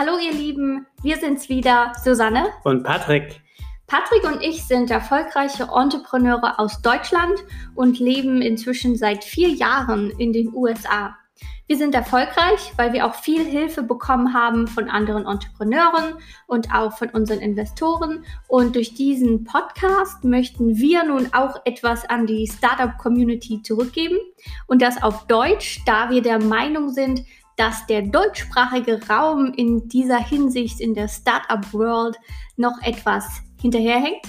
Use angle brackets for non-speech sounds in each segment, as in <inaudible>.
Hallo ihr Lieben, wir sind's wieder, Susanne und Patrick. Patrick und ich sind erfolgreiche Entrepreneure aus Deutschland und leben inzwischen seit vier Jahren in den USA. Wir sind erfolgreich, weil wir auch viel Hilfe bekommen haben von anderen Entrepreneuren und auch von unseren Investoren. Und durch diesen Podcast möchten wir nun auch etwas an die Startup-Community zurückgeben. Und das auf Deutsch, da wir der Meinung sind, dass der deutschsprachige Raum in dieser Hinsicht in der Startup-World noch etwas hinterherhängt.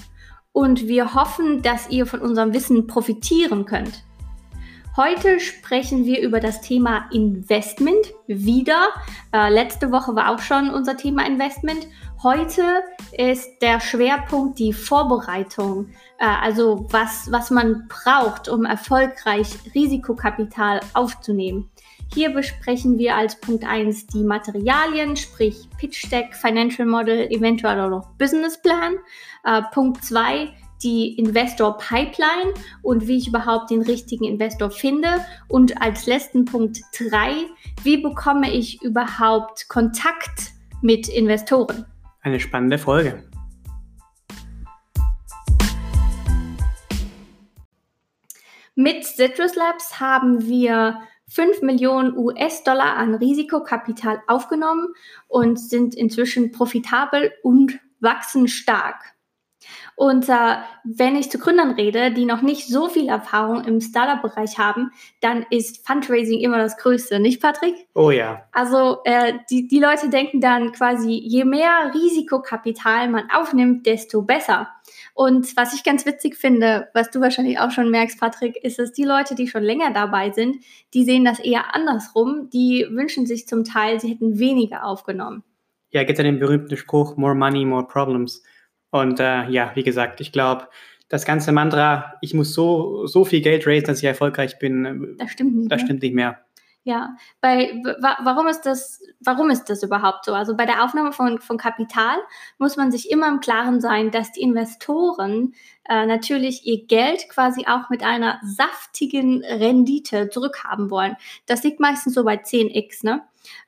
Und wir hoffen, dass ihr von unserem Wissen profitieren könnt. Heute sprechen wir über das Thema Investment wieder. Äh, letzte Woche war auch schon unser Thema Investment. Heute ist der Schwerpunkt die Vorbereitung, äh, also was, was man braucht, um erfolgreich Risikokapital aufzunehmen. Hier besprechen wir als Punkt 1 die Materialien, sprich Pitch Deck, Financial Model, eventuell auch noch Business Plan. Äh, Punkt 2 die Investor Pipeline und wie ich überhaupt den richtigen Investor finde. Und als letzten Punkt 3, wie bekomme ich überhaupt Kontakt mit Investoren? Eine spannende Folge. Mit Citrus Labs haben wir 5 Millionen US-Dollar an Risikokapital aufgenommen und sind inzwischen profitabel und wachsen stark. Und äh, wenn ich zu Gründern rede, die noch nicht so viel Erfahrung im Startup-Bereich haben, dann ist Fundraising immer das Größte, nicht Patrick? Oh ja. Also äh, die, die Leute denken dann quasi, je mehr Risikokapital man aufnimmt, desto besser. Und was ich ganz witzig finde, was du wahrscheinlich auch schon merkst, Patrick, ist, dass die Leute, die schon länger dabei sind, die sehen das eher andersrum. Die wünschen sich zum Teil, sie hätten weniger aufgenommen. Ja, gibt ja den berühmten Spruch, more money, more problems. Und äh, ja, wie gesagt, ich glaube, das ganze Mantra, ich muss so, so viel Geld raisen, dass ich erfolgreich bin, äh, das stimmt nicht, das stimmt nicht mehr. Ja, bei, warum ist das, warum ist das überhaupt so? Also bei der Aufnahme von, von Kapital muss man sich immer im Klaren sein, dass die Investoren äh, natürlich ihr Geld quasi auch mit einer saftigen Rendite zurückhaben wollen. Das liegt meistens so bei 10x, ne?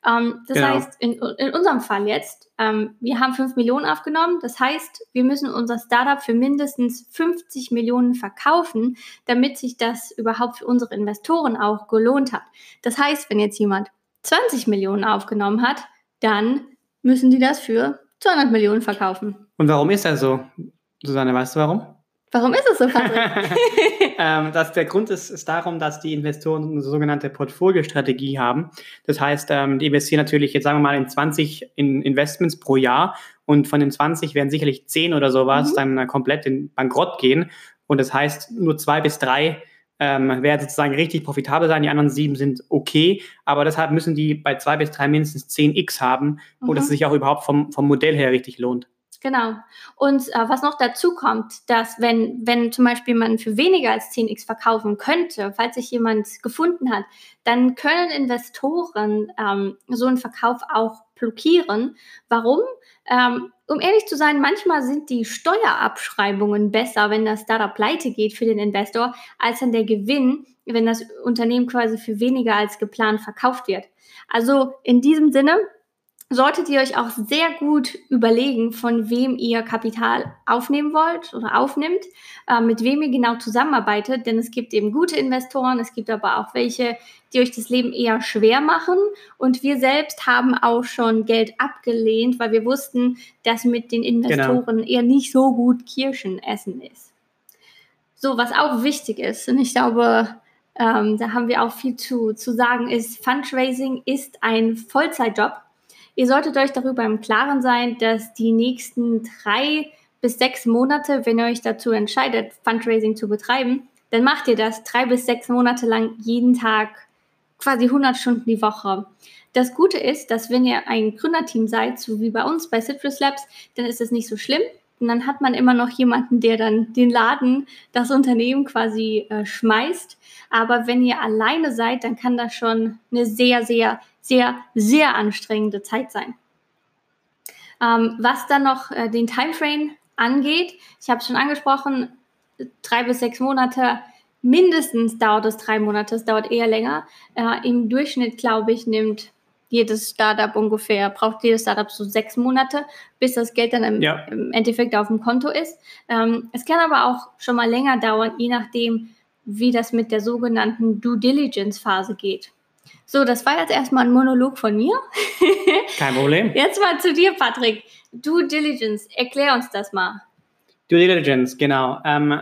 Ähm, das genau. heißt, in, in unserem Fall jetzt, ähm, wir haben 5 Millionen aufgenommen. Das heißt, wir müssen unser Startup für mindestens 50 Millionen verkaufen, damit sich das überhaupt für unsere Investoren auch gelohnt hat. Das heißt, wenn jetzt jemand 20 Millionen aufgenommen hat, dann müssen die das für 200 Millionen verkaufen. Und warum ist das so? Susanne, weißt du warum? Warum ist es so, Patrick? <laughs> ähm, das, der Grund ist, ist darum, dass die Investoren eine sogenannte Portfoliostrategie haben. Das heißt, ähm, die investieren natürlich jetzt sagen wir mal in 20 in Investments pro Jahr und von den 20 werden sicherlich 10 oder sowas mhm. dann äh, komplett in Bankrott gehen. Und das heißt, nur zwei bis drei ähm, werden sozusagen richtig profitabel sein, die anderen sieben sind okay, aber deshalb müssen die bei zwei bis drei mindestens 10x haben, mhm. und es sich auch überhaupt vom, vom Modell her richtig lohnt. Genau. Und äh, was noch dazu kommt, dass wenn, wenn zum Beispiel man für weniger als 10x verkaufen könnte, falls sich jemand gefunden hat, dann können Investoren ähm, so einen Verkauf auch blockieren. Warum? Ähm, um ehrlich zu sein, manchmal sind die Steuerabschreibungen besser, wenn das Startup pleite geht für den Investor, als dann der Gewinn, wenn das Unternehmen quasi für weniger als geplant verkauft wird. Also in diesem Sinne, solltet ihr euch auch sehr gut überlegen, von wem ihr Kapital aufnehmen wollt oder aufnimmt, äh, mit wem ihr genau zusammenarbeitet, denn es gibt eben gute Investoren, es gibt aber auch welche, die euch das Leben eher schwer machen und wir selbst haben auch schon Geld abgelehnt, weil wir wussten, dass mit den Investoren genau. eher nicht so gut Kirschen essen ist. So, was auch wichtig ist, und ich glaube, ähm, da haben wir auch viel zu, zu sagen, ist, Fundraising ist ein Vollzeitjob Ihr solltet euch darüber im Klaren sein, dass die nächsten drei bis sechs Monate, wenn ihr euch dazu entscheidet, Fundraising zu betreiben, dann macht ihr das drei bis sechs Monate lang jeden Tag quasi 100 Stunden die Woche. Das Gute ist, dass wenn ihr ein Gründerteam seid, so wie bei uns bei Citrus Labs, dann ist es nicht so schlimm. Und dann hat man immer noch jemanden, der dann den Laden, das Unternehmen quasi äh, schmeißt. Aber wenn ihr alleine seid, dann kann das schon eine sehr, sehr sehr, sehr anstrengende Zeit sein. Ähm, was dann noch äh, den Timeframe angeht, ich habe es schon angesprochen, drei bis sechs Monate, mindestens dauert es drei Monate, es dauert eher länger. Äh, Im Durchschnitt, glaube ich, nimmt jedes Startup ungefähr, braucht jedes Startup so sechs Monate, bis das Geld dann im, ja. im Endeffekt auf dem Konto ist. Ähm, es kann aber auch schon mal länger dauern, je nachdem, wie das mit der sogenannten Due Diligence Phase geht. So, das war jetzt erstmal ein Monolog von mir. <laughs> Kein Problem. Jetzt mal zu dir, Patrick. Due Diligence, erklär uns das mal. Due Diligence, genau. Ähm,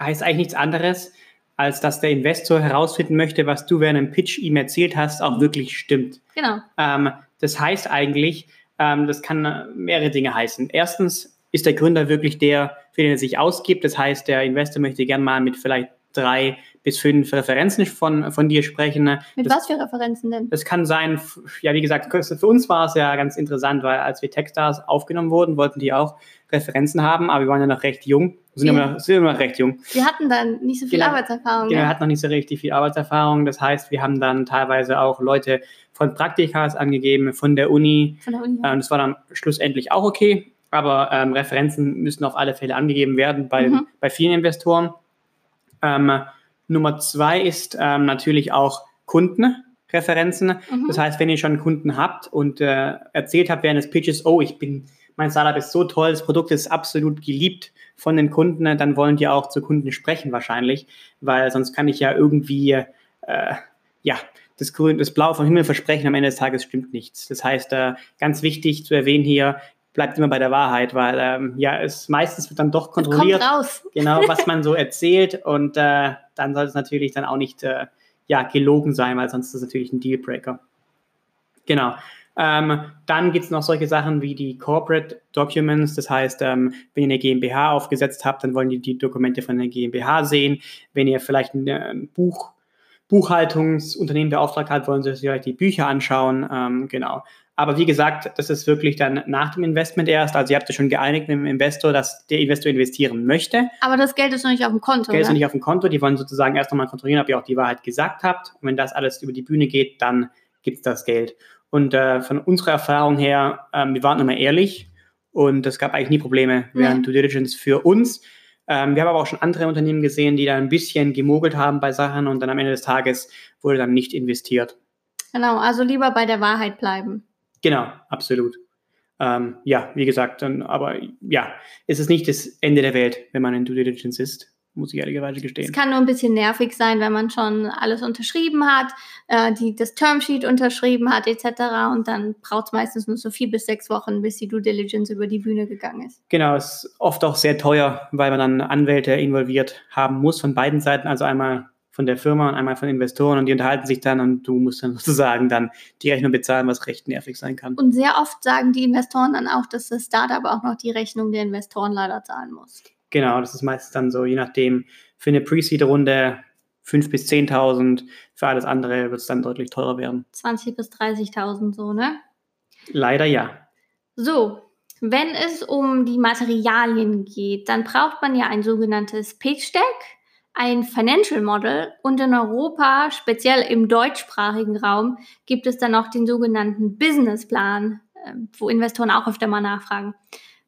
heißt eigentlich nichts anderes, als dass der Investor herausfinden möchte, was du während dem Pitch ihm erzählt hast, auch wirklich stimmt. Genau. Ähm, das heißt eigentlich, ähm, das kann mehrere Dinge heißen. Erstens ist der Gründer wirklich der, für den er sich ausgibt. Das heißt, der Investor möchte gern mal mit vielleicht drei bis fünf Referenzen von, von dir sprechen. Mit das, was für Referenzen denn? Das kann sein, ja, wie gesagt, für uns war es ja ganz interessant, weil als wir Techstars aufgenommen wurden, wollten die auch Referenzen haben, aber wir waren ja noch recht jung. Sind, ja. immer, sind immer noch recht jung. Wir hatten dann nicht so viel genau, Arbeitserfahrung. Genau, wir hatten noch nicht so richtig viel Arbeitserfahrung. Das heißt, wir haben dann teilweise auch Leute von Praktikas angegeben, von der Uni. Von der Uni. Ähm, das war dann schlussendlich auch okay. Aber ähm, Referenzen müssen auf alle Fälle angegeben werden bei, mhm. bei vielen Investoren. Ähm, Nummer zwei ist ähm, natürlich auch Kundenreferenzen. Mhm. Das heißt, wenn ihr schon Kunden habt und äh, erzählt habt während des Pitches, oh, ich bin, mein Startup ist so toll, das Produkt ist absolut geliebt von den Kunden, dann wollen die auch zu Kunden sprechen wahrscheinlich, weil sonst kann ich ja irgendwie, äh, ja, das, Grün, das Blau vom Himmel versprechen, am Ende des Tages stimmt nichts. Das heißt, äh, ganz wichtig zu erwähnen hier, bleibt immer bei der Wahrheit, weil ähm, ja, es meistens wird dann doch kontrolliert, <laughs> genau, was man so erzählt und äh, dann soll es natürlich dann auch nicht äh, ja, gelogen sein, weil sonst ist es natürlich ein Dealbreaker. Genau. Ähm, dann gibt es noch solche Sachen wie die Corporate Documents, das heißt, ähm, wenn ihr eine GmbH aufgesetzt habt, dann wollen die die Dokumente von der GmbH sehen. Wenn ihr vielleicht ein, ein Buch Buchhaltungsunternehmen beauftragt habt, wollen sie sich vielleicht die Bücher anschauen. Ähm, genau. Aber wie gesagt, das ist wirklich dann nach dem Investment erst. Also ihr habt euch schon geeinigt mit dem Investor, dass der Investor investieren möchte. Aber das Geld ist noch nicht auf dem Konto. Das Geld ist noch nicht auf dem Konto. Die wollen sozusagen erst nochmal kontrollieren, ob ihr auch die Wahrheit gesagt habt. Und wenn das alles über die Bühne geht, dann gibt es das Geld. Und äh, von unserer Erfahrung her, ähm, wir waren immer ehrlich und es gab eigentlich nie Probleme während nee. Due Diligence für uns. Ähm, wir haben aber auch schon andere Unternehmen gesehen, die da ein bisschen gemogelt haben bei Sachen und dann am Ende des Tages wurde dann nicht investiert. Genau, also lieber bei der Wahrheit bleiben. Genau, absolut. Ähm, ja, wie gesagt, dann, aber ja, es ist nicht das Ende der Welt, wenn man in Due Diligence ist, muss ich ehrlicherweise gestehen. Es kann nur ein bisschen nervig sein, wenn man schon alles unterschrieben hat, äh, die, das Termsheet unterschrieben hat, etc. Und dann braucht es meistens nur so vier bis sechs Wochen, bis die Due Diligence über die Bühne gegangen ist. Genau, es ist oft auch sehr teuer, weil man dann Anwälte involviert haben muss von beiden Seiten, also einmal von der Firma und einmal von Investoren und die unterhalten sich dann und du musst dann <laughs> sozusagen dann die Rechnung bezahlen, was recht nervig sein kann. Und sehr oft sagen die Investoren dann auch, dass das Startup auch noch die Rechnung der Investoren leider zahlen muss. Genau, das ist meistens dann so, je nachdem, für eine Pre-Seed-Runde 5.000 bis 10.000, für alles andere wird es dann deutlich teurer werden. 20.000 bis 30.000 so, ne? Leider ja. So, wenn es um die Materialien geht, dann braucht man ja ein sogenanntes Pitch Deck ein Financial Model und in Europa, speziell im deutschsprachigen Raum, gibt es dann noch den sogenannten Businessplan, ähm, wo Investoren auch öfter mal nachfragen.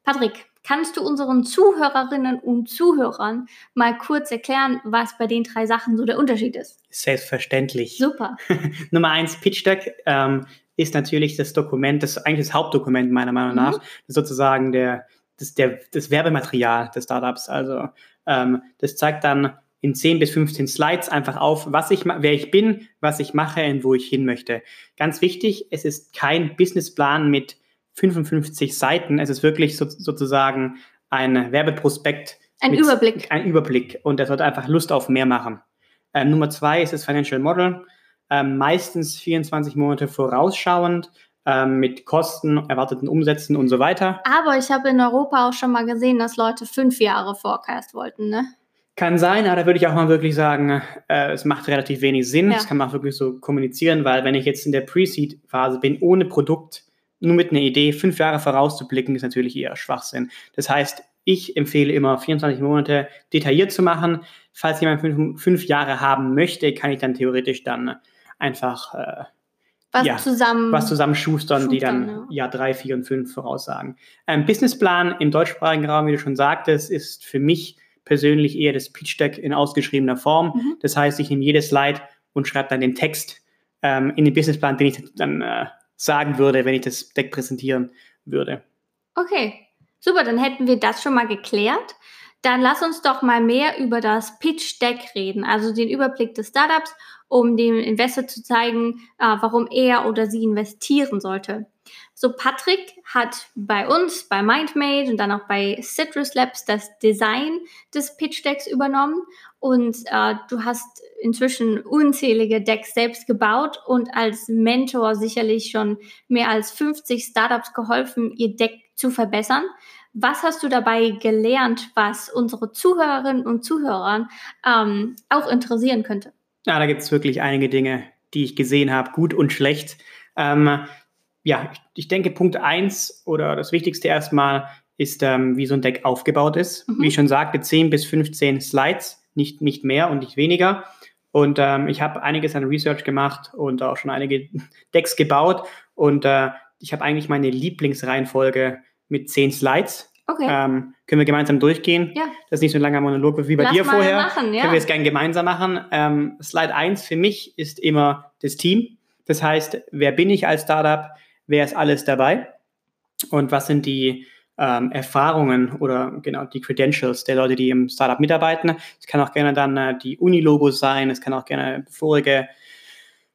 Patrick, kannst du unseren Zuhörerinnen und Zuhörern mal kurz erklären, was bei den drei Sachen so der Unterschied ist? Selbstverständlich. Super. <laughs> Nummer eins, Pitch Deck ähm, ist natürlich das Dokument, das ist eigentlich das Hauptdokument meiner Meinung mhm. nach, sozusagen der, das, der, das Werbematerial des Startups. Also ähm, das zeigt dann in 10 bis 15 Slides einfach auf, was ich, wer ich bin, was ich mache und wo ich hin möchte. Ganz wichtig, es ist kein Businessplan mit 55 Seiten. Es ist wirklich so, sozusagen ein Werbeprospekt. Ein Überblick. Ein Überblick. Und der sollte einfach Lust auf mehr machen. Ähm, Nummer zwei ist das Financial Model. Ähm, meistens 24 Monate vorausschauend ähm, mit Kosten, erwarteten Umsätzen und so weiter. Aber ich habe in Europa auch schon mal gesehen, dass Leute fünf Jahre Forecast wollten, ne? Kann sein, aber da würde ich auch mal wirklich sagen, äh, es macht relativ wenig Sinn. Ja. Das kann man auch wirklich so kommunizieren, weil wenn ich jetzt in der Pre-Seed-Phase bin, ohne Produkt, nur mit einer Idee, fünf Jahre vorauszublicken, ist natürlich eher Schwachsinn. Das heißt, ich empfehle immer 24 Monate detailliert zu machen. Falls jemand fünf, fünf Jahre haben möchte, kann ich dann theoretisch dann einfach äh, was, ja, zusammen, was zusammenschustern, schustern, die dann ja. Jahr drei, vier und fünf voraussagen. Ein Businessplan im deutschsprachigen Raum, wie du schon sagtest, ist für mich persönlich eher das Pitch Deck in ausgeschriebener Form. Mhm. Das heißt, ich nehme jedes Slide und schreibe dann den Text ähm, in den Businessplan, den ich dann äh, sagen würde, wenn ich das Deck präsentieren würde. Okay, super, dann hätten wir das schon mal geklärt. Dann lass uns doch mal mehr über das Pitch Deck reden, also den Überblick des Startups, um dem Investor zu zeigen, äh, warum er oder sie investieren sollte. So, Patrick hat bei uns, bei MindMade und dann auch bei Citrus Labs das Design des Pitch Decks übernommen und äh, du hast inzwischen unzählige Decks selbst gebaut und als Mentor sicherlich schon mehr als 50 Startups geholfen, ihr Deck zu verbessern. Was hast du dabei gelernt, was unsere Zuhörerinnen und Zuhörer ähm, auch interessieren könnte? Ja, da gibt es wirklich einige Dinge, die ich gesehen habe, gut und schlecht. Ähm, ja, ich denke, Punkt eins oder das Wichtigste erstmal ist, ähm, wie so ein Deck aufgebaut ist. Mhm. Wie ich schon sagte, 10 bis 15 Slides, nicht, nicht mehr und nicht weniger. Und ähm, ich habe einiges an Research gemacht und auch schon einige <laughs> Decks gebaut. Und äh, ich habe eigentlich meine Lieblingsreihenfolge mit 10 Slides. Okay. Ähm, können wir gemeinsam durchgehen? Ja. Das ist nicht so ein langer Monolog wie bei Lass dir vorher. Machen, ja. Können wir es gerne gemeinsam machen. Ähm, Slide 1 für mich ist immer das Team. Das heißt, wer bin ich als Startup? wer ist alles dabei und was sind die ähm, Erfahrungen oder genau die Credentials der Leute, die im Startup mitarbeiten. Es kann auch gerne dann äh, die Uni-Logos sein, es kann auch gerne vorige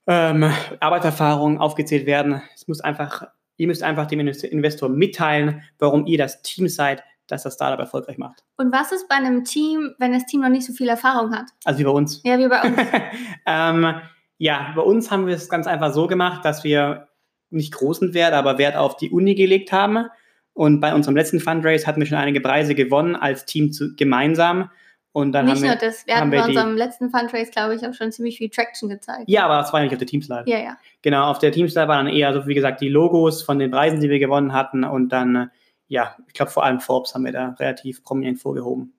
ähm, Arbeitserfahrungen aufgezählt werden. Es muss einfach, ihr müsst einfach dem Investor mitteilen, warum ihr das Team seid, das das Startup erfolgreich macht. Und was ist bei einem Team, wenn das Team noch nicht so viel Erfahrung hat? Also wie bei uns. Ja, wie bei uns. <laughs> ähm, ja, bei uns haben wir es ganz einfach so gemacht, dass wir nicht großen Wert, aber Wert auf die Uni gelegt haben. Und bei unserem letzten Fundraise hatten wir schon einige Preise gewonnen als Team zu, gemeinsam. Und dann nicht haben nur das, wir hatten bei unserem letzten Fundraise, glaube ich, auch schon ziemlich viel Traction gezeigt. Ja, aber das war ja nicht auf der Teamslide. Ja, ja. Genau, auf der Teamslide waren dann eher, so wie gesagt, die Logos von den Preisen, die wir gewonnen hatten. Und dann, ja, ich glaube, vor allem Forbes haben wir da relativ prominent vorgehoben.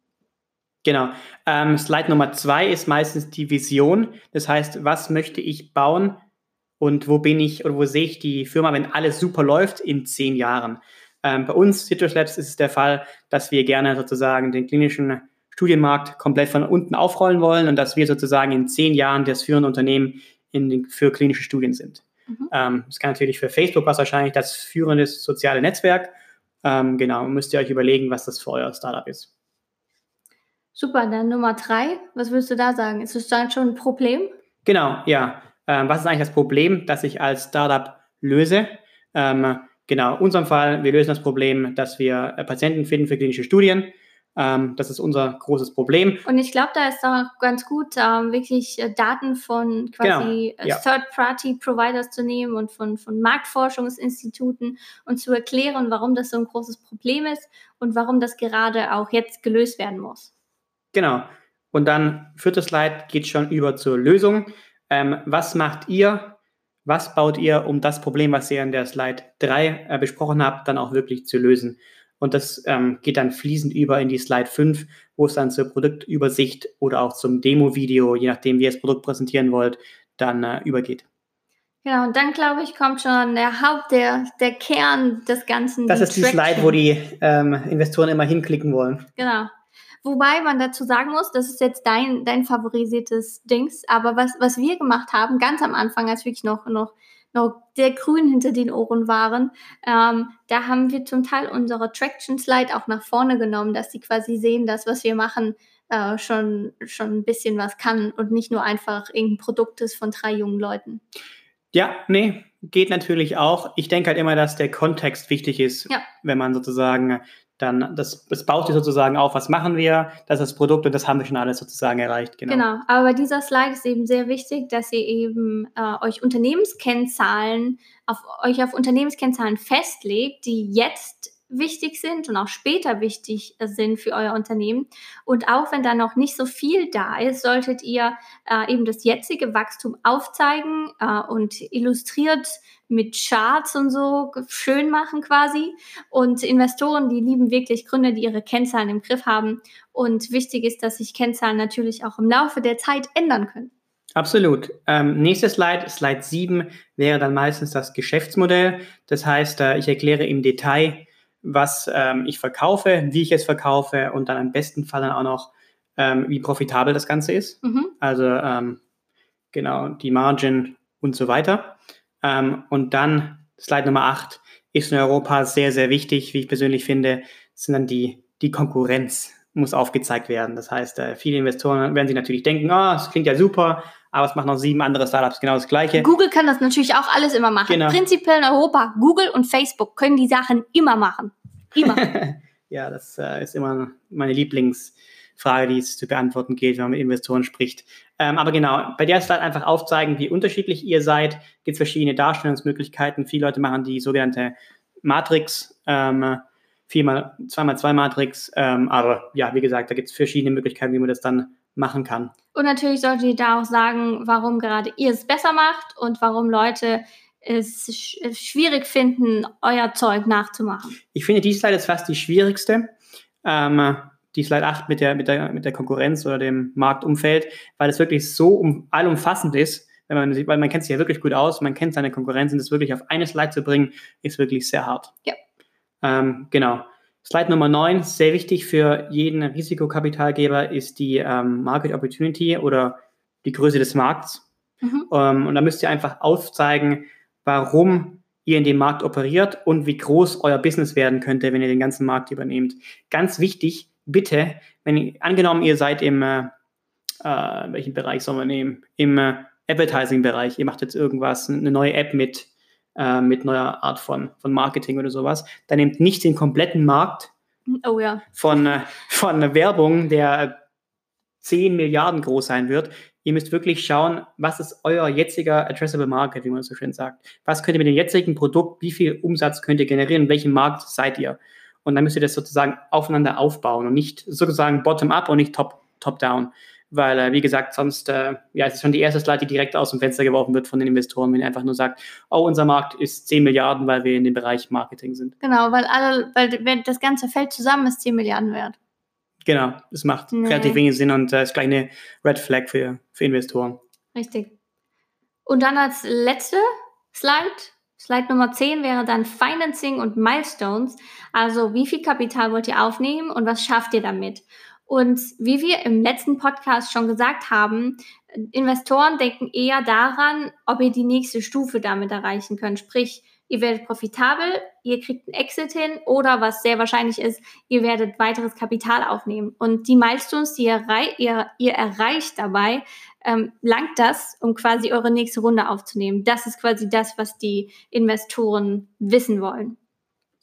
Genau. Ähm, Slide Nummer zwei ist meistens die Vision. Das heißt, was möchte ich bauen? und wo bin ich oder wo sehe ich die Firma, wenn alles super läuft in zehn Jahren. Ähm, bei uns, Citrus Labs, ist es der Fall, dass wir gerne sozusagen den klinischen Studienmarkt komplett von unten aufrollen wollen und dass wir sozusagen in zehn Jahren das führende Unternehmen den, für klinische Studien sind. Mhm. Ähm, das kann natürlich für Facebook was wahrscheinlich das führende soziale Netzwerk. Ähm, genau, müsst ihr euch überlegen, was das für euer Startup ist. Super, dann Nummer drei. Was würdest du da sagen? Ist das dann schon ein Problem? Genau, ja. Ähm, was ist eigentlich das Problem, das ich als Startup löse? Ähm, genau, in unserem Fall, wir lösen das Problem, dass wir äh, Patienten finden für klinische Studien. Ähm, das ist unser großes Problem. Und ich glaube, da ist auch ganz gut, ähm, wirklich äh, Daten von quasi genau, ja. Third-Party-Providers zu nehmen und von, von Marktforschungsinstituten und zu erklären, warum das so ein großes Problem ist und warum das gerade auch jetzt gelöst werden muss. Genau. Und dann, viertes Slide geht schon über zur Lösung. Ähm, was macht ihr? Was baut ihr, um das Problem, was ihr in der Slide 3 äh, besprochen habt, dann auch wirklich zu lösen? Und das ähm, geht dann fließend über in die Slide 5, wo es dann zur Produktübersicht oder auch zum Demo-Video, je nachdem, wie ihr das Produkt präsentieren wollt, dann äh, übergeht. Genau, und dann glaube ich, kommt schon der Haupt, der, der Kern des Ganzen. Das ist die Slide, wo die ähm, Investoren immer hinklicken wollen. Genau. Wobei man dazu sagen muss, das ist jetzt dein, dein favorisiertes Dings, aber was, was wir gemacht haben, ganz am Anfang, als wirklich noch, noch, noch der Grün hinter den Ohren waren, ähm, da haben wir zum Teil unsere Traction Slide auch nach vorne genommen, dass sie quasi sehen, dass was wir machen äh, schon, schon ein bisschen was kann und nicht nur einfach irgendein Produkt ist von drei jungen Leuten. Ja, nee, geht natürlich auch. Ich denke halt immer, dass der Kontext wichtig ist, ja. wenn man sozusagen dann das, das baut sich sozusagen auf, was machen wir, das ist das Produkt und das haben wir schon alles sozusagen erreicht. Genau, genau. aber dieser Slide ist eben sehr wichtig, dass ihr eben äh, euch Unternehmenskennzahlen, auf, euch auf Unternehmenskennzahlen festlegt, die jetzt wichtig sind und auch später wichtig sind für euer Unternehmen. Und auch wenn da noch nicht so viel da ist, solltet ihr äh, eben das jetzige Wachstum aufzeigen äh, und illustriert mit Charts und so schön machen quasi. Und Investoren, die lieben wirklich Gründer, die ihre Kennzahlen im Griff haben. Und wichtig ist, dass sich Kennzahlen natürlich auch im Laufe der Zeit ändern können. Absolut. Ähm, nächstes Slide, Slide 7, wäre dann meistens das Geschäftsmodell. Das heißt, äh, ich erkläre im Detail, was ähm, ich verkaufe, wie ich es verkaufe und dann im besten Fall dann auch noch, ähm, wie profitabel das Ganze ist. Mhm. Also ähm, genau, die Margin und so weiter. Ähm, und dann Slide Nummer 8 ist in Europa sehr, sehr wichtig, wie ich persönlich finde, sind dann die, die Konkurrenz muss aufgezeigt werden. Das heißt, äh, viele Investoren werden sich natürlich denken, oh, das klingt ja super, aber es machen noch sieben andere Startups genau das Gleiche. Google kann das natürlich auch alles immer machen. Genau. Prinzipiell in Europa, Google und Facebook können die Sachen immer machen. Immer. <laughs> ja, das äh, ist immer meine Lieblingsfrage, die es zu beantworten geht, wenn man mit Investoren spricht. Ähm, aber genau, bei der Slide einfach aufzeigen, wie unterschiedlich ihr seid. Gibt es verschiedene Darstellungsmöglichkeiten. Viele Leute machen die sogenannte Matrix. Ähm, 4 2 2 Matrix. Ähm, aber ja, wie gesagt, da gibt es verschiedene Möglichkeiten, wie man das dann machen kann. Und natürlich solltet ihr da auch sagen, warum gerade ihr es besser macht und warum Leute es sch schwierig finden, euer Zeug nachzumachen. Ich finde, die Slide ist fast die schwierigste. Ähm, die Slide 8 mit der, mit, der, mit der Konkurrenz oder dem Marktumfeld, weil es wirklich so um, allumfassend ist, wenn man, weil man kennt sich ja wirklich gut aus, man kennt seine Konkurrenz und das wirklich auf eine Slide zu bringen, ist wirklich sehr hart. Ja. Ähm, genau. Slide Nummer 9, sehr wichtig für jeden Risikokapitalgeber, ist die ähm, Market Opportunity oder die Größe des Markts. Mhm. Ähm, und da müsst ihr einfach aufzeigen, warum ihr in dem Markt operiert und wie groß euer Business werden könnte, wenn ihr den ganzen Markt übernehmt. Ganz wichtig, bitte, wenn angenommen ihr seid im, äh, äh, welchen Bereich soll man nehmen? Im äh, Advertising-Bereich, ihr macht jetzt irgendwas, eine neue App mit äh, mit neuer Art von, von Marketing oder sowas, dann nehmt nicht den kompletten Markt oh, ja. von, äh, von Werbung, der 10 Milliarden groß sein wird. Ihr müsst wirklich schauen, was ist euer jetziger Addressable Market, wie man so schön sagt. Was könnt ihr mit dem jetzigen Produkt, wie viel Umsatz könnt ihr generieren, in welchem Markt seid ihr? Und dann müsst ihr das sozusagen aufeinander aufbauen und nicht sozusagen bottom-up und nicht top-down. Top weil, äh, wie gesagt, sonst äh, ja, es ist schon die erste Slide, die direkt aus dem Fenster geworfen wird von den Investoren, wenn ihr einfach nur sagt, oh, unser Markt ist 10 Milliarden, weil wir in dem Bereich Marketing sind. Genau, weil alle, weil das ganze Feld zusammen ist 10 Milliarden wert. Genau, das macht nee. relativ wenig Sinn und äh, ist gleich eine Red Flag für, für Investoren. Richtig. Und dann als letzte Slide, Slide Nummer 10 wäre dann Financing und Milestones. Also wie viel Kapital wollt ihr aufnehmen und was schafft ihr damit? Und wie wir im letzten Podcast schon gesagt haben, Investoren denken eher daran, ob ihr die nächste Stufe damit erreichen könnt. Sprich, ihr werdet profitabel, ihr kriegt einen Exit hin oder was sehr wahrscheinlich ist, ihr werdet weiteres Kapital aufnehmen. Und die Milestones, die ihr, ihr, ihr erreicht dabei, ähm, langt das, um quasi eure nächste Runde aufzunehmen. Das ist quasi das, was die Investoren wissen wollen.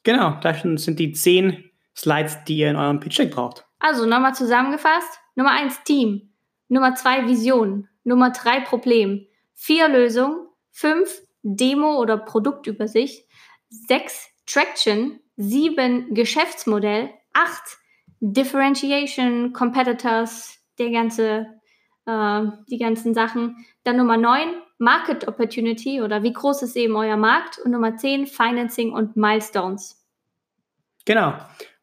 Genau, das sind die zehn Slides, die ihr in eurem Pitch Deck braucht. Also nochmal zusammengefasst. Nummer eins Team. Nummer zwei Vision. Nummer drei Problem. Vier Lösung. Fünf Demo oder Produktübersicht. Sechs Traction. Sieben Geschäftsmodell. Acht Differentiation, Competitors, der ganze, äh, die ganzen Sachen. Dann Nummer neun Market Opportunity oder wie groß ist eben euer Markt. Und Nummer zehn Financing und Milestones. Genau.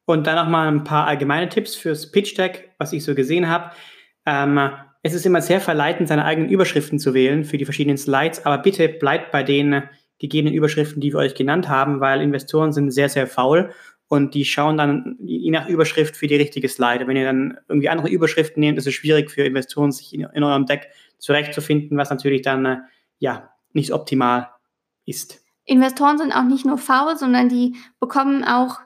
Und dann noch mal ein paar allgemeine Tipps fürs Pitch Deck, was ich so gesehen habe. Ähm, es ist immer sehr verleitend, seine eigenen Überschriften zu wählen für die verschiedenen Slides, aber bitte bleibt bei den gegebenen Überschriften, die wir euch genannt haben, weil Investoren sind sehr, sehr faul und die schauen dann je nach Überschrift für die richtige Slide. Wenn ihr dann irgendwie andere Überschriften nehmt, ist es schwierig für Investoren, sich in, in eurem Deck zurechtzufinden, was natürlich dann äh, ja nicht optimal ist. Investoren sind auch nicht nur faul, sondern die bekommen auch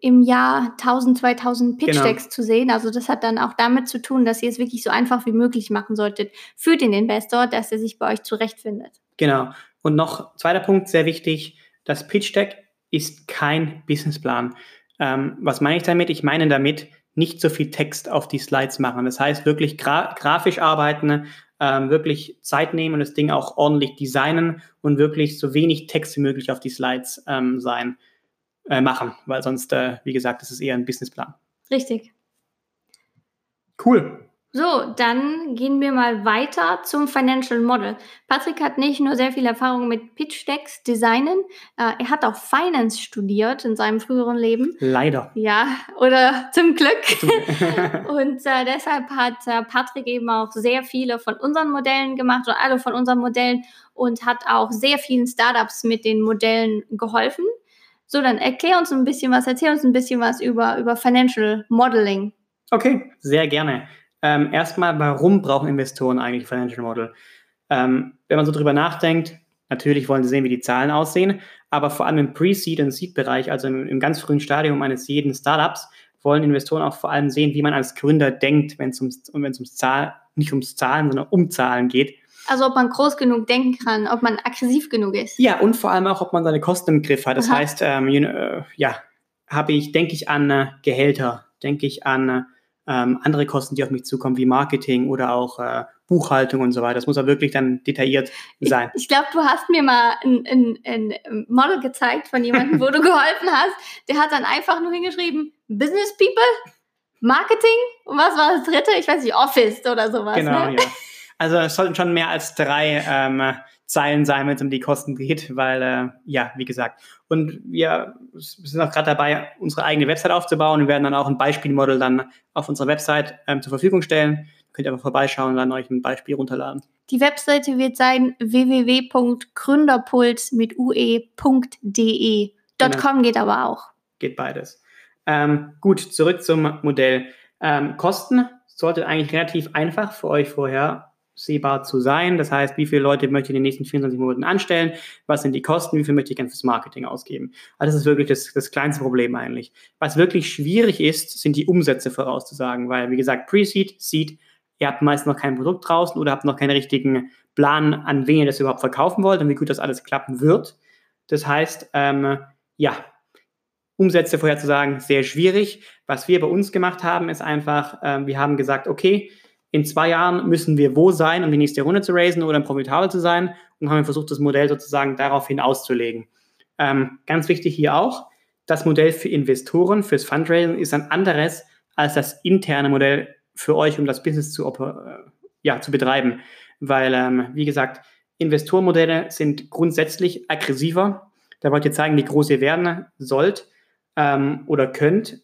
im Jahr 1000, 2000 Pitch-Decks genau. zu sehen. Also das hat dann auch damit zu tun, dass ihr es wirklich so einfach wie möglich machen solltet für den Investor, dass er sich bei euch zurechtfindet. Genau. Und noch zweiter Punkt, sehr wichtig, das Pitch-Deck ist kein Businessplan. Ähm, was meine ich damit? Ich meine damit, nicht so viel Text auf die Slides machen. Das heißt, wirklich gra grafisch arbeiten, ähm, wirklich Zeit nehmen und das Ding auch ordentlich designen und wirklich so wenig Text wie möglich auf die Slides ähm, sein äh, machen, weil sonst, äh, wie gesagt, das ist eher ein Businessplan. Richtig. Cool. So, dann gehen wir mal weiter zum Financial Model. Patrick hat nicht nur sehr viel Erfahrung mit Pitch Decks, Designen, äh, er hat auch Finance studiert in seinem früheren Leben. Leider. Ja, oder zum Glück. <laughs> <laughs> und äh, deshalb hat äh, Patrick eben auch sehr viele von unseren Modellen gemacht oder alle von unseren Modellen und hat auch sehr vielen Startups mit den Modellen geholfen. So, dann erklär uns ein bisschen was, erzähl uns ein bisschen was über, über Financial Modeling. Okay, sehr gerne. Ähm, erstmal, warum brauchen Investoren eigentlich Financial Model? Ähm, wenn man so drüber nachdenkt, natürlich wollen sie sehen, wie die Zahlen aussehen, aber vor allem im Pre-Seed- und Seed-Bereich, also im, im, ganz frühen Stadium eines jeden Startups, wollen Investoren auch vor allem sehen, wie man als Gründer denkt, wenn es ums, ums Zahl, nicht ums Zahlen, sondern um Zahlen geht. Also ob man groß genug denken kann, ob man aggressiv genug ist. Ja, und vor allem auch, ob man seine Kosten im Griff hat. Das Aha. heißt, ähm, äh, ja, habe ich, denke ich an äh, Gehälter, denke ich an ähm, andere Kosten, die auf mich zukommen, wie Marketing oder auch äh, Buchhaltung und so weiter. Das muss ja wirklich dann detailliert sein. Ich, ich glaube, du hast mir mal ein, ein, ein, Model gezeigt von jemandem, wo du <laughs> geholfen hast. Der hat dann einfach nur hingeschrieben, Business People, Marketing und was war das dritte? Ich weiß nicht, Office oder sowas. Genau, ne? ja. Also es sollten schon mehr als drei ähm, Zeilen sein, wenn es um die Kosten geht, weil, äh, ja, wie gesagt. Und wir sind auch gerade dabei, unsere eigene Website aufzubauen und werden dann auch ein Beispielmodell dann auf unserer Website ähm, zur Verfügung stellen. Könnt ihr einfach vorbeischauen und dann euch ein Beispiel runterladen. Die Webseite wird sein www.gründerpuls mit ue.de. Genau. .com geht aber auch. Geht beides. Ähm, gut, zurück zum Modell. Ähm, Kosten sollte eigentlich relativ einfach für euch vorher sehbar zu sein. Das heißt, wie viele Leute möchte ich in den nächsten 24 Monaten anstellen? Was sind die Kosten? Wie viel möchte ich gerne fürs Marketing ausgeben? Also das ist wirklich das, das kleinste Problem eigentlich. Was wirklich schwierig ist, sind die Umsätze vorauszusagen, weil, wie gesagt, Pre-Seed, Seed, ihr habt meist noch kein Produkt draußen oder habt noch keinen richtigen Plan, an wen ihr das überhaupt verkaufen wollt und wie gut das alles klappen wird. Das heißt, ähm, ja, Umsätze vorherzusagen, sehr schwierig. Was wir bei uns gemacht haben, ist einfach, ähm, wir haben gesagt, okay, in zwei Jahren müssen wir wo sein, um die nächste Runde zu raisen oder profitabel zu sein und haben versucht, das Modell sozusagen daraufhin auszulegen. Ähm, ganz wichtig hier auch, das Modell für Investoren, fürs Fundraising ist ein anderes als das interne Modell für euch, um das Business zu, äh, ja, zu betreiben. Weil, ähm, wie gesagt, Investorenmodelle sind grundsätzlich aggressiver. Da wollt ihr zeigen, wie groß ihr werden sollt ähm, oder könnt.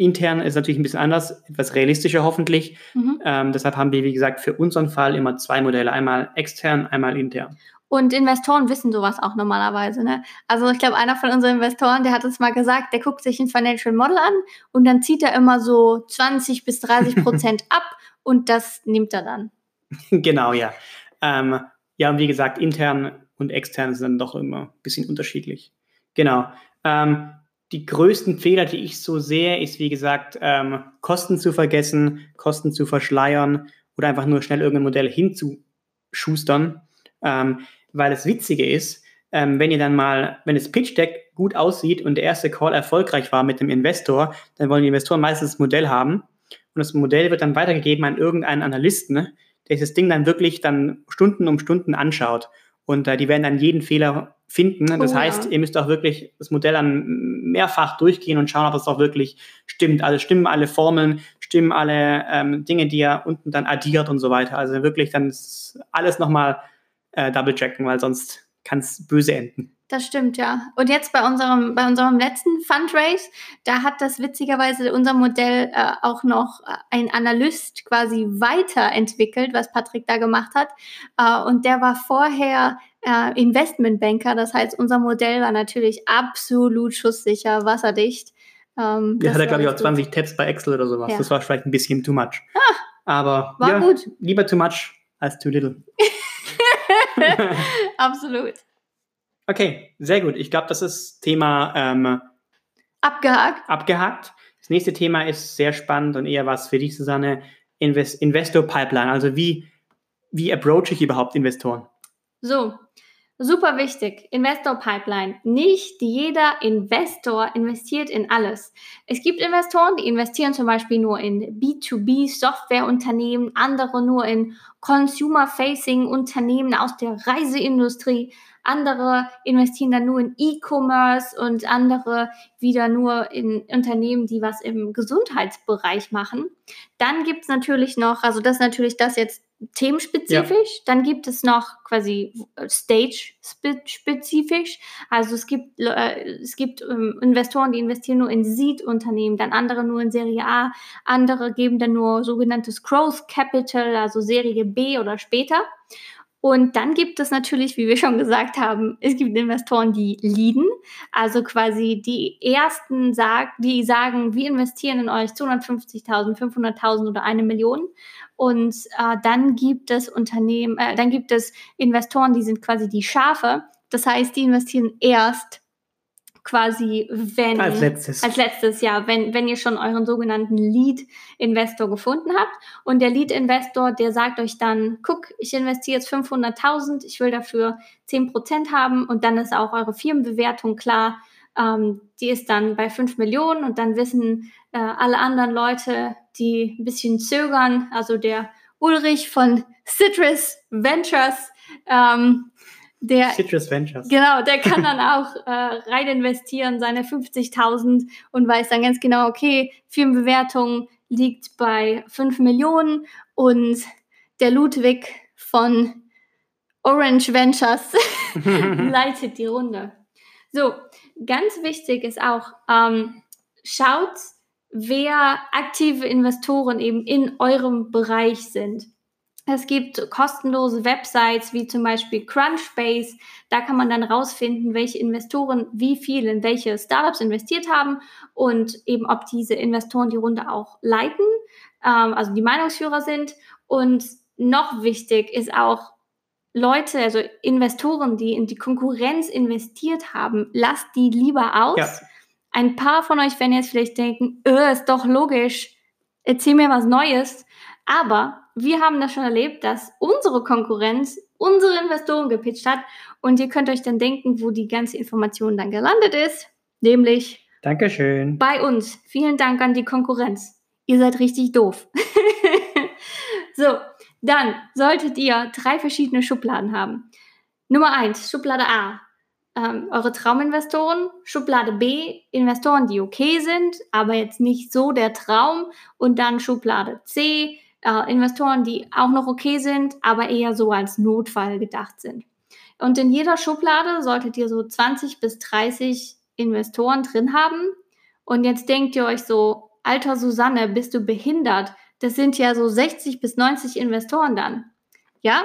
Intern ist natürlich ein bisschen anders, etwas realistischer hoffentlich. Mhm. Ähm, deshalb haben wir, wie gesagt, für unseren Fall immer zwei Modelle, einmal extern, einmal intern. Und Investoren wissen sowas auch normalerweise. Ne? Also ich glaube, einer von unseren Investoren, der hat uns mal gesagt, der guckt sich ein Financial Model an und dann zieht er immer so 20 bis 30 Prozent <laughs> ab und das nimmt er dann. genau, ja. Ähm, ja, und wie gesagt, intern und extern sind dann doch immer ein bisschen unterschiedlich. Genau. Ähm, die größten Fehler, die ich so sehe, ist, wie gesagt, ähm, Kosten zu vergessen, Kosten zu verschleiern oder einfach nur schnell irgendein Modell hinzuschustern. Ähm, weil das Witzige ist, ähm, wenn ihr dann mal, wenn das Pitch Deck gut aussieht und der erste Call erfolgreich war mit dem Investor, dann wollen die Investoren meistens das Modell haben. Und das Modell wird dann weitergegeben an irgendeinen Analysten, der sich das Ding dann wirklich dann Stunden um Stunden anschaut. Und äh, die werden dann jeden Fehler finden. Das oh, heißt, ja. ihr müsst auch wirklich das Modell dann mehrfach durchgehen und schauen, ob es auch wirklich stimmt. Also stimmen alle Formeln, stimmen alle ähm, Dinge, die ihr unten dann addiert und so weiter. Also wirklich dann alles nochmal äh, double checken, weil sonst kann es böse enden. Das stimmt, ja. Und jetzt bei unserem, bei unserem letzten Fundraise, da hat das witzigerweise unser Modell äh, auch noch äh, ein Analyst quasi weiterentwickelt, was Patrick da gemacht hat. Äh, und der war vorher äh, Investmentbanker. Das heißt, unser Modell war natürlich absolut schusssicher, wasserdicht. Ähm, hat er, glaube ich, auch 20 gut. Tabs bei Excel oder sowas. Ja. Das war vielleicht ein bisschen too much. Ah, Aber war ja, gut. lieber too much als too little. <laughs> <laughs> absolut. Okay, sehr gut. Ich glaube, das ist Thema ähm, abgehakt. Abgehakt. Das nächste Thema ist sehr spannend und eher was für dich, Susanne. Invest Investor Pipeline. Also wie, wie approach ich überhaupt Investoren? So, Super wichtig, Investor Pipeline. Nicht jeder Investor investiert in alles. Es gibt Investoren, die investieren zum Beispiel nur in B2B Softwareunternehmen, andere nur in Consumer-Facing Unternehmen aus der Reiseindustrie, andere investieren dann nur in E-Commerce und andere wieder nur in Unternehmen, die was im Gesundheitsbereich machen. Dann gibt es natürlich noch, also das ist natürlich das jetzt themenspezifisch. Ja. Dann gibt es noch quasi äh, Stage-spezifisch. Also es gibt, äh, es gibt ähm, Investoren, die investieren nur in Seed-Unternehmen, dann andere nur in Serie A, andere geben dann nur sogenanntes Growth Capital, also Serie B oder später. Und dann gibt es natürlich, wie wir schon gesagt haben, es gibt Investoren, die leaden, also quasi die ersten, sag, die sagen, wir investieren in euch 250.000, 500.000 oder eine Million. Und äh, dann gibt es Unternehmen, äh, dann gibt es Investoren, die sind quasi die Schafe. Das heißt, die investieren erst quasi, wenn als letztes, als letztes ja, wenn, wenn ihr schon euren sogenannten Lead-Investor gefunden habt. Und der Lead-Investor, der sagt euch dann, guck, ich investiere jetzt 500.000, ich will dafür 10% haben. Und dann ist auch eure Firmenbewertung klar. Ähm, die ist dann bei 5 Millionen. Und dann wissen äh, alle anderen Leute, die ein bisschen zögern, also der Ulrich von Citrus Ventures, ähm, der, Citrus Ventures. Genau, der <laughs> kann dann auch äh, rein investieren, seine 50.000 und weiß dann ganz genau, okay, Firmenbewertung liegt bei 5 Millionen und der Ludwig von Orange Ventures <laughs> <laughs> leitet die Runde. So, ganz wichtig ist auch, ähm, schaut, wer aktive Investoren eben in eurem Bereich sind. Es gibt kostenlose Websites wie zum Beispiel Crunchbase. Da kann man dann rausfinden, welche Investoren wie viel in welche Startups investiert haben und eben ob diese Investoren die Runde auch leiten, ähm, also die Meinungsführer sind. Und noch wichtig ist auch, Leute, also Investoren, die in die Konkurrenz investiert haben, lasst die lieber aus. Ja. Ein paar von euch werden jetzt vielleicht denken, öh, ist doch logisch, erzähl mir was Neues. Aber wir haben das schon erlebt, dass unsere Konkurrenz unsere Investoren gepitcht hat und ihr könnt euch dann denken, wo die ganze Information dann gelandet ist, nämlich Dankeschön. bei uns. Vielen Dank an die Konkurrenz. Ihr seid richtig doof. <laughs> so, dann solltet ihr drei verschiedene Schubladen haben. Nummer eins, Schublade A, ähm, eure Trauminvestoren. Schublade B, Investoren, die okay sind, aber jetzt nicht so der Traum. Und dann Schublade C, äh, Investoren, die auch noch okay sind, aber eher so als Notfall gedacht sind. Und in jeder Schublade solltet ihr so 20 bis 30 Investoren drin haben. Und jetzt denkt ihr euch so, alter Susanne, bist du behindert? Das sind ja so 60 bis 90 Investoren dann. Ja,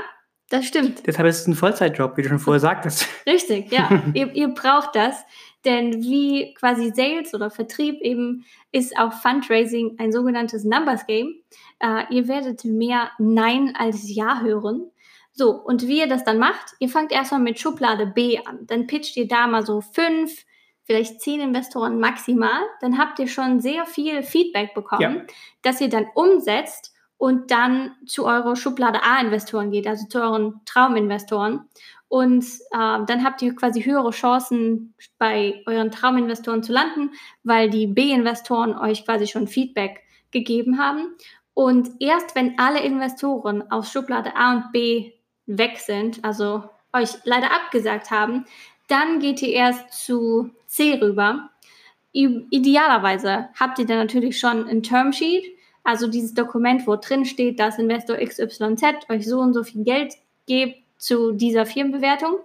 das stimmt. Deshalb ist es ein Vollzeitjob, wie du schon vorher sagtest. Richtig, ja. <laughs> ihr, ihr braucht das. Denn wie quasi Sales oder Vertrieb eben ist auch Fundraising ein sogenanntes Numbers Game. Äh, ihr werdet mehr Nein als Ja hören. So, und wie ihr das dann macht, ihr fangt erstmal mit Schublade B an. Dann pitcht ihr da mal so fünf, vielleicht zehn Investoren maximal. Dann habt ihr schon sehr viel Feedback bekommen, ja. das ihr dann umsetzt und dann zu eurer Schublade A-Investoren geht, also zu euren Trauminvestoren. Und äh, dann habt ihr quasi höhere Chancen, bei euren Trauminvestoren zu landen, weil die B-Investoren euch quasi schon Feedback gegeben haben. Und erst wenn alle Investoren aus Schublade A und B weg sind, also euch leider abgesagt haben, dann geht ihr erst zu C rüber. Idealerweise habt ihr dann natürlich schon ein Termsheet, also dieses Dokument, wo drin steht, dass Investor XYZ euch so und so viel Geld gibt zu dieser Firmenbewertung.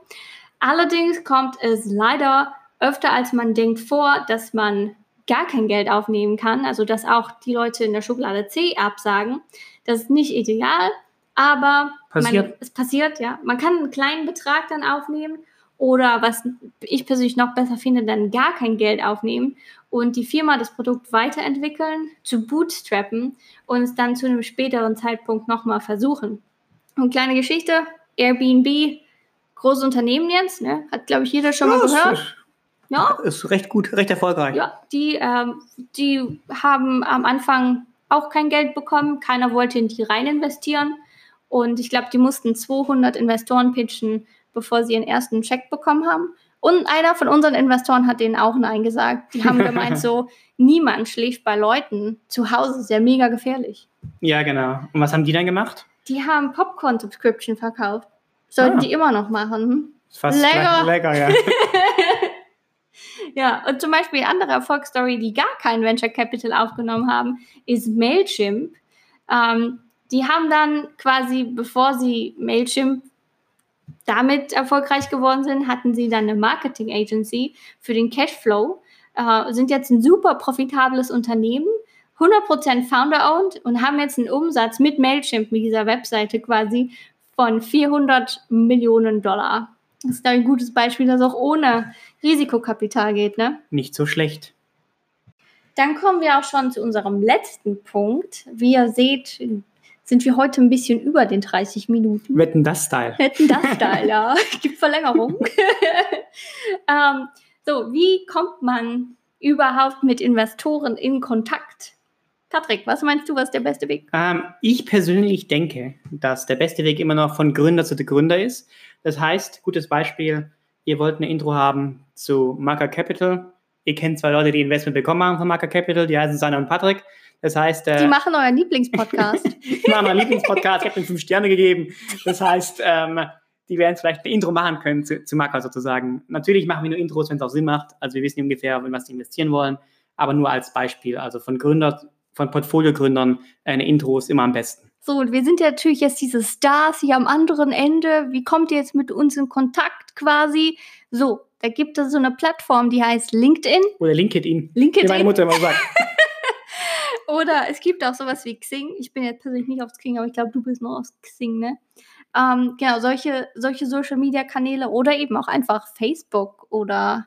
Allerdings kommt es leider öfter als man denkt vor, dass man gar kein Geld aufnehmen kann, also dass auch die Leute in der Schublade C absagen. Das ist nicht ideal, aber passiert. Man, es passiert, ja. Man kann einen kleinen Betrag dann aufnehmen oder was ich persönlich noch besser finde, dann gar kein Geld aufnehmen und die Firma das Produkt weiterentwickeln, zu bootstrappen und es dann zu einem späteren Zeitpunkt nochmal versuchen. Und kleine Geschichte, Airbnb, großes Unternehmen jetzt, ne? hat glaube ich jeder schon ja, mal gehört. Ja. Ist recht gut, recht erfolgreich. Ja, die, ähm, die haben am Anfang auch kein Geld bekommen. Keiner wollte in die rein investieren. Und ich glaube, die mussten 200 Investoren pitchen, bevor sie ihren ersten Check bekommen haben. Und einer von unseren Investoren hat denen auch Nein gesagt. Die haben gemeint, <laughs> so, niemand schläft bei Leuten zu Hause, ist ja mega gefährlich. Ja, genau. Und was haben die dann gemacht? Die haben Popcorn-Subscription verkauft. Sollten ah. die immer noch machen. Hm? Fast lecker. lecker, ja. <laughs> Ja, und zum Beispiel eine andere Erfolgsstory, die gar kein Venture Capital aufgenommen haben, ist Mailchimp. Ähm, die haben dann quasi, bevor sie Mailchimp damit erfolgreich geworden sind, hatten sie dann eine Marketing Agency für den Cashflow, äh, sind jetzt ein super profitables Unternehmen, 100% Founder-owned und haben jetzt einen Umsatz mit Mailchimp, mit dieser Webseite quasi, von 400 Millionen Dollar. Das ist ein gutes Beispiel, dass auch ohne Risikokapital geht, ne? Nicht so schlecht. Dann kommen wir auch schon zu unserem letzten Punkt. Wie ihr seht, sind wir heute ein bisschen über den 30 Minuten. Wetten das Style. Wetten das <laughs> Style, ja. Gibt Verlängerung. <laughs> ähm, so, wie kommt man überhaupt mit Investoren in Kontakt? Patrick, was meinst du, was der beste Weg? Ähm, ich persönlich denke, dass der beste Weg immer noch von Gründer zu Gründer ist. Das heißt, gutes Beispiel, ihr wollt eine Intro haben zu Marker Capital. Ihr kennt zwei Leute, die Investment bekommen haben von Marker Capital, die heißen Sanna und Patrick. Das heißt, äh, die machen euren Lieblingspodcast. <laughs> die machen euren Lieblingspodcast. Ich habe ihnen fünf Sterne gegeben. Das heißt, ähm, die werden vielleicht ein Intro machen können zu, zu Marker sozusagen. Natürlich machen wir nur Intros, wenn es auch Sinn macht. Also wir wissen ungefähr, in was sie investieren wollen. Aber nur als Beispiel. Also von Gründer von Portfoliogründern eine Intro ist immer am besten. So, und wir sind ja natürlich jetzt diese Stars hier am anderen Ende. Wie kommt ihr jetzt mit uns in Kontakt quasi? So, da gibt es so eine Plattform, die heißt LinkedIn. Oder LinkedIn. LinkedIn. Wie meine Mutter immer sagt. <laughs> Oder es gibt auch sowas wie Xing. Ich bin jetzt persönlich nicht auf Xing, aber ich glaube, du bist noch auf Xing, ne? Ähm, genau, solche, solche Social Media Kanäle oder eben auch einfach Facebook oder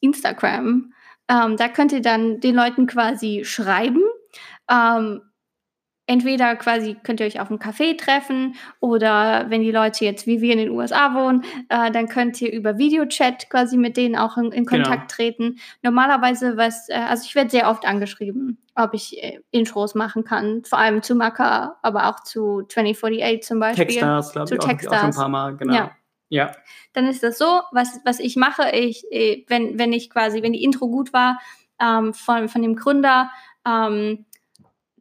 Instagram. Ähm, da könnt ihr dann den Leuten quasi schreiben. Ähm, entweder quasi könnt ihr euch auf einem Café treffen oder wenn die Leute jetzt wie wir in den USA wohnen, äh, dann könnt ihr über Videochat quasi mit denen auch in, in Kontakt genau. treten. Normalerweise was, äh, also ich werde sehr oft angeschrieben, ob ich äh, Intros machen kann, vor allem zu Maka, aber auch zu 2048 zum Beispiel. Techstars, glaube ich, auch, auch, schon ein paar Mal, genau. Ja. Ja. Dann ist das so, was, was ich mache, ich, äh, wenn, wenn ich quasi, wenn die Intro gut war ähm, von, von dem Gründer, ähm,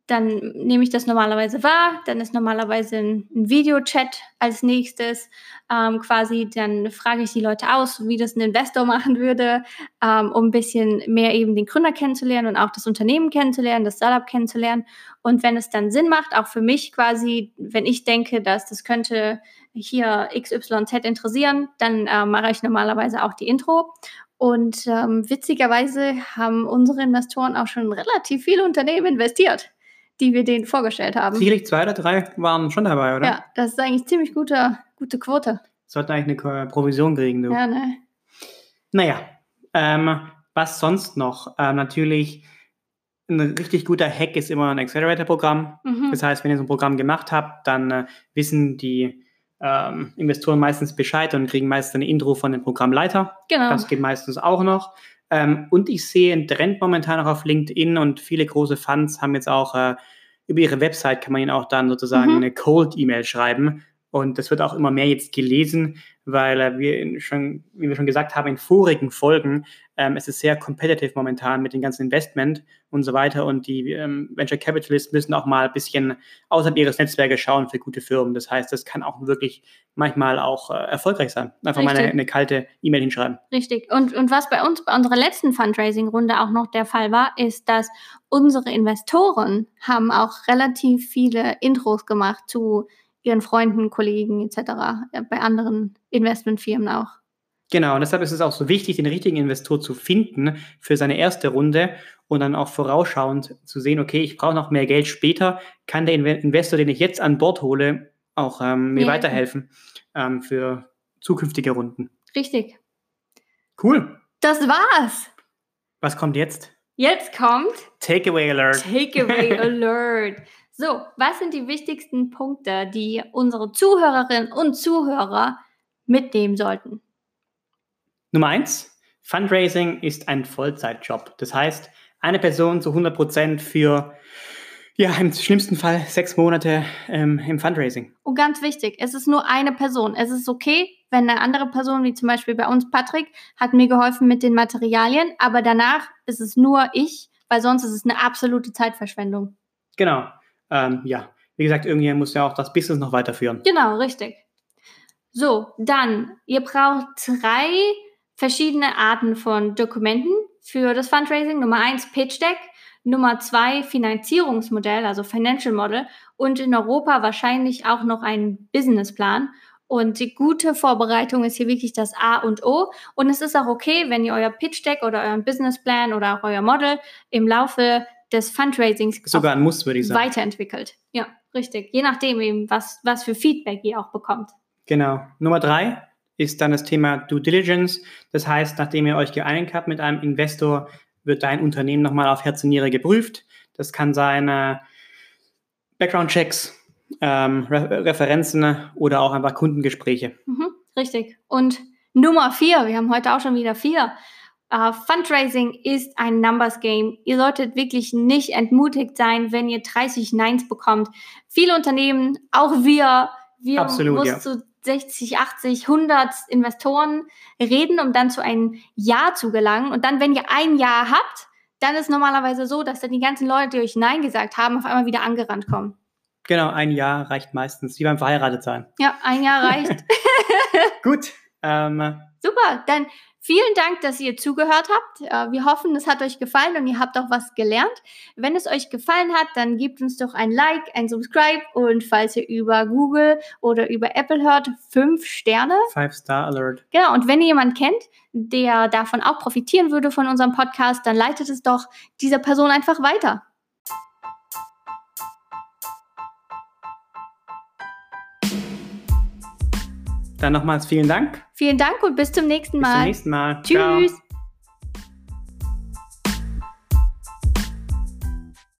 dann nehme ich das normalerweise wahr. Dann ist normalerweise ein, ein Videochat als nächstes. Ähm, quasi, dann frage ich die Leute aus, wie das ein Investor machen würde, ähm, um ein bisschen mehr eben den Gründer kennenzulernen und auch das Unternehmen kennenzulernen, das Startup kennenzulernen. Und wenn es dann Sinn macht, auch für mich quasi, wenn ich denke, dass das könnte hier XYZ interessieren, dann äh, mache ich normalerweise auch die Intro. Und ähm, witzigerweise haben unsere Investoren auch schon relativ viele Unternehmen investiert, die wir denen vorgestellt haben. Sicherlich zwei oder drei waren schon dabei, oder? Ja, das ist eigentlich ziemlich gute, gute Quote. Sollten eigentlich eine Provision kriegen, du. Ja, ne? Naja, ähm, was sonst noch? Ähm, natürlich, ein richtig guter Hack ist immer ein Accelerator-Programm. Mhm. Das heißt, wenn ihr so ein Programm gemacht habt, dann äh, wissen die ähm, Investoren meistens Bescheid und kriegen meistens eine Intro von dem Programmleiter. Genau. Das geht meistens auch noch. Ähm, und ich sehe einen Trend momentan auch auf LinkedIn und viele große Funds haben jetzt auch äh, über ihre Website kann man ihnen auch dann sozusagen mhm. eine Cold-E-Mail schreiben. Und das wird auch immer mehr jetzt gelesen, weil äh, wir schon, wie wir schon gesagt haben, in vorigen Folgen, ähm, es ist sehr competitive momentan mit dem ganzen Investment und so weiter. Und die ähm, Venture Capitalists müssen auch mal ein bisschen außerhalb ihres Netzwerkes schauen für gute Firmen. Das heißt, das kann auch wirklich manchmal auch äh, erfolgreich sein. Einfach Richtig. mal eine, eine kalte E-Mail hinschreiben. Richtig. Und, und was bei uns, bei unserer letzten Fundraising-Runde auch noch der Fall war, ist, dass unsere Investoren haben auch relativ viele Intros gemacht zu ihren Freunden, Kollegen etc., bei anderen Investmentfirmen auch. Genau, und deshalb ist es auch so wichtig, den richtigen Investor zu finden für seine erste Runde und dann auch vorausschauend zu sehen, okay, ich brauche noch mehr Geld später, kann der Investor, den ich jetzt an Bord hole, auch ähm, mir ja. weiterhelfen ähm, für zukünftige Runden. Richtig. Cool. Das war's. Was kommt jetzt? Jetzt kommt Takeaway Alert. Takeaway <laughs> Alert. So, was sind die wichtigsten Punkte, die unsere Zuhörerinnen und Zuhörer mitnehmen sollten? Nummer eins, Fundraising ist ein Vollzeitjob. Das heißt, eine Person zu 100 Prozent für, ja, im schlimmsten Fall sechs Monate ähm, im Fundraising. Und ganz wichtig, es ist nur eine Person. Es ist okay, wenn eine andere Person, wie zum Beispiel bei uns Patrick, hat mir geholfen mit den Materialien, aber danach ist es nur ich, weil sonst ist es eine absolute Zeitverschwendung. Genau ähm, ja, wie gesagt, irgendjemand muss ja auch das Business noch weiterführen. Genau, richtig. So, dann, ihr braucht drei verschiedene Arten von Dokumenten für das Fundraising. Nummer eins Pitch Deck, Nummer zwei Finanzierungsmodell, also Financial Model und in Europa wahrscheinlich auch noch ein Businessplan. Und die gute Vorbereitung ist hier wirklich das A und O. Und es ist auch okay, wenn ihr euer Pitch Deck oder euren Businessplan oder auch euer Model im Laufe des Fundraisings sogar ein Muss, würde ich sagen. weiterentwickelt. Ja, richtig. Je nachdem eben, was, was für Feedback ihr auch bekommt. Genau. Nummer drei ist dann das Thema Due Diligence. Das heißt, nachdem ihr euch geeinigt habt mit einem Investor, wird dein Unternehmen nochmal auf Herz und Niere geprüft. Das kann sein äh, Background-Checks, ähm, Re Referenzen oder auch einfach Kundengespräche. Mhm, richtig. Und Nummer vier, wir haben heute auch schon wieder vier. Uh, Fundraising ist ein Numbers Game. Ihr solltet wirklich nicht entmutigt sein, wenn ihr 30 Neins bekommt. Viele Unternehmen, auch wir, wir Absolut, mussten ja. zu 60, 80, 100 Investoren reden, um dann zu einem Ja zu gelangen. Und dann, wenn ihr ein Ja habt, dann ist normalerweise so, dass dann die ganzen Leute, die euch Nein gesagt haben, auf einmal wieder angerannt kommen. Genau, ein Jahr reicht meistens, wie beim Verheiratetsein. Ja, ein Jahr reicht. <laughs> Gut. Ähm, Super, dann vielen Dank, dass ihr zugehört habt. Äh, Wir hoffen, es hat euch gefallen und ihr habt auch was gelernt. Wenn es euch gefallen hat, dann gebt uns doch ein Like, ein Subscribe und falls ihr über Google oder über Apple hört, fünf Sterne. Five-Star-Alert. Genau, und wenn ihr jemanden kennt, der davon auch profitieren würde von unserem Podcast, dann leitet es doch dieser Person einfach weiter. Dann nochmals vielen Dank. Vielen Dank und bis zum nächsten Bis zum Mal. nächsten Mal. Ciao. Tschüss.